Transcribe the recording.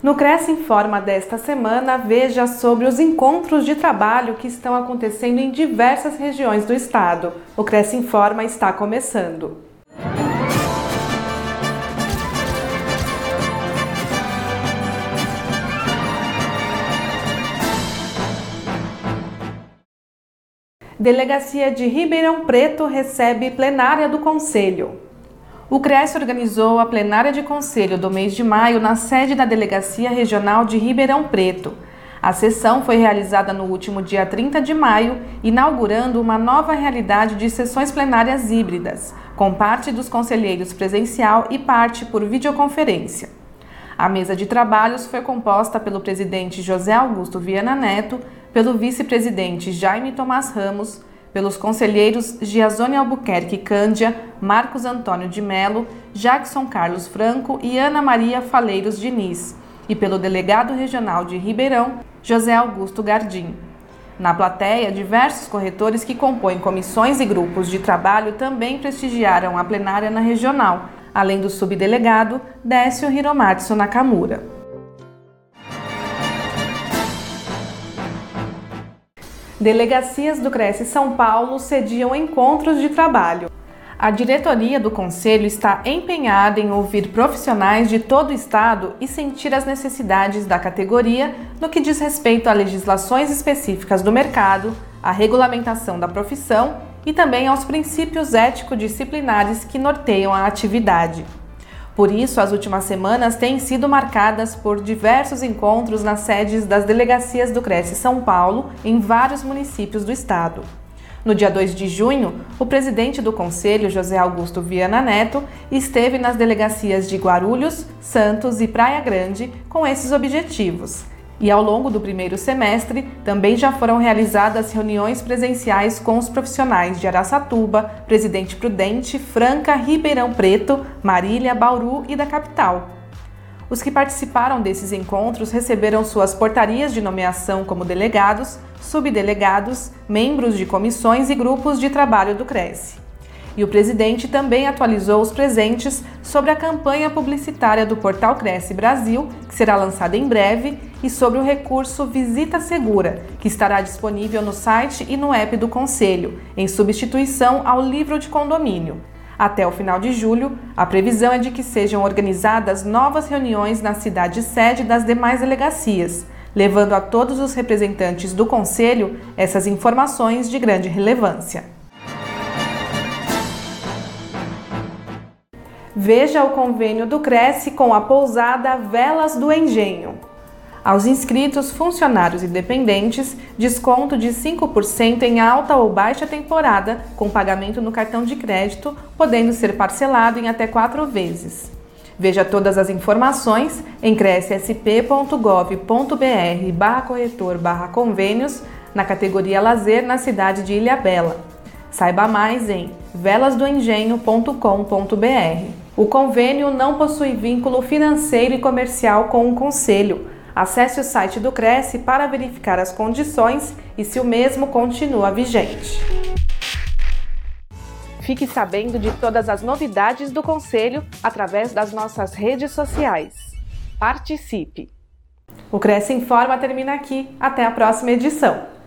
No Cresce Informa desta semana, veja sobre os encontros de trabalho que estão acontecendo em diversas regiões do estado. O Cresce Informa está começando. Delegacia de Ribeirão Preto recebe plenária do Conselho. O CRES organizou a plenária de conselho do mês de maio na sede da Delegacia Regional de Ribeirão Preto. A sessão foi realizada no último dia 30 de maio, inaugurando uma nova realidade de sessões plenárias híbridas, com parte dos conselheiros presencial e parte por videoconferência. A mesa de trabalhos foi composta pelo presidente José Augusto Viana Neto, pelo vice-presidente Jaime Tomás Ramos, pelos conselheiros Giazone Albuquerque Cândia, Marcos Antônio de Melo, Jackson Carlos Franco e Ana Maria Faleiros Diniz, e pelo delegado regional de Ribeirão, José Augusto Gardim. Na plateia, diversos corretores que compõem comissões e grupos de trabalho também prestigiaram a plenária na regional, além do subdelegado Décio Hiromatsu Nakamura. Delegacias do Cresce São Paulo sediam encontros de trabalho. A diretoria do Conselho está empenhada em ouvir profissionais de todo o Estado e sentir as necessidades da categoria no que diz respeito a legislações específicas do mercado, a regulamentação da profissão e também aos princípios ético-disciplinares que norteiam a atividade. Por isso, as últimas semanas têm sido marcadas por diversos encontros nas sedes das delegacias do Cresce São Paulo, em vários municípios do estado. No dia 2 de junho, o presidente do Conselho, José Augusto Viana Neto, esteve nas delegacias de Guarulhos, Santos e Praia Grande com esses objetivos e ao longo do primeiro semestre, também já foram realizadas reuniões presenciais com os profissionais de Araçatuba, Presidente Prudente, Franca, Ribeirão Preto, Marília, Bauru e da capital. Os que participaram desses encontros receberam suas portarias de nomeação como delegados, subdelegados, membros de comissões e grupos de trabalho do Cresce. E o presidente também atualizou os presentes sobre a campanha publicitária do portal Cresce Brasil, que será lançada em breve, e sobre o recurso Visita Segura, que estará disponível no site e no app do Conselho, em substituição ao livro de condomínio. Até o final de julho, a previsão é de que sejam organizadas novas reuniões na cidade sede das demais delegacias, levando a todos os representantes do Conselho essas informações de grande relevância. Veja o convênio do Cresce com a pousada Velas do Engenho. Aos inscritos, funcionários e dependentes, desconto de 5% em alta ou baixa temporada, com pagamento no cartão de crédito, podendo ser parcelado em até quatro vezes. Veja todas as informações em crescsp.gov.br barra corretor barra convênios na categoria Lazer na cidade de Ilhabela. Saiba mais em velasdoengenho.com.br. O convênio não possui vínculo financeiro e comercial com o Conselho. Acesse o site do Cresce para verificar as condições e se o mesmo continua vigente. Fique sabendo de todas as novidades do Conselho através das nossas redes sociais. Participe! O Cresce Informa termina aqui. Até a próxima edição.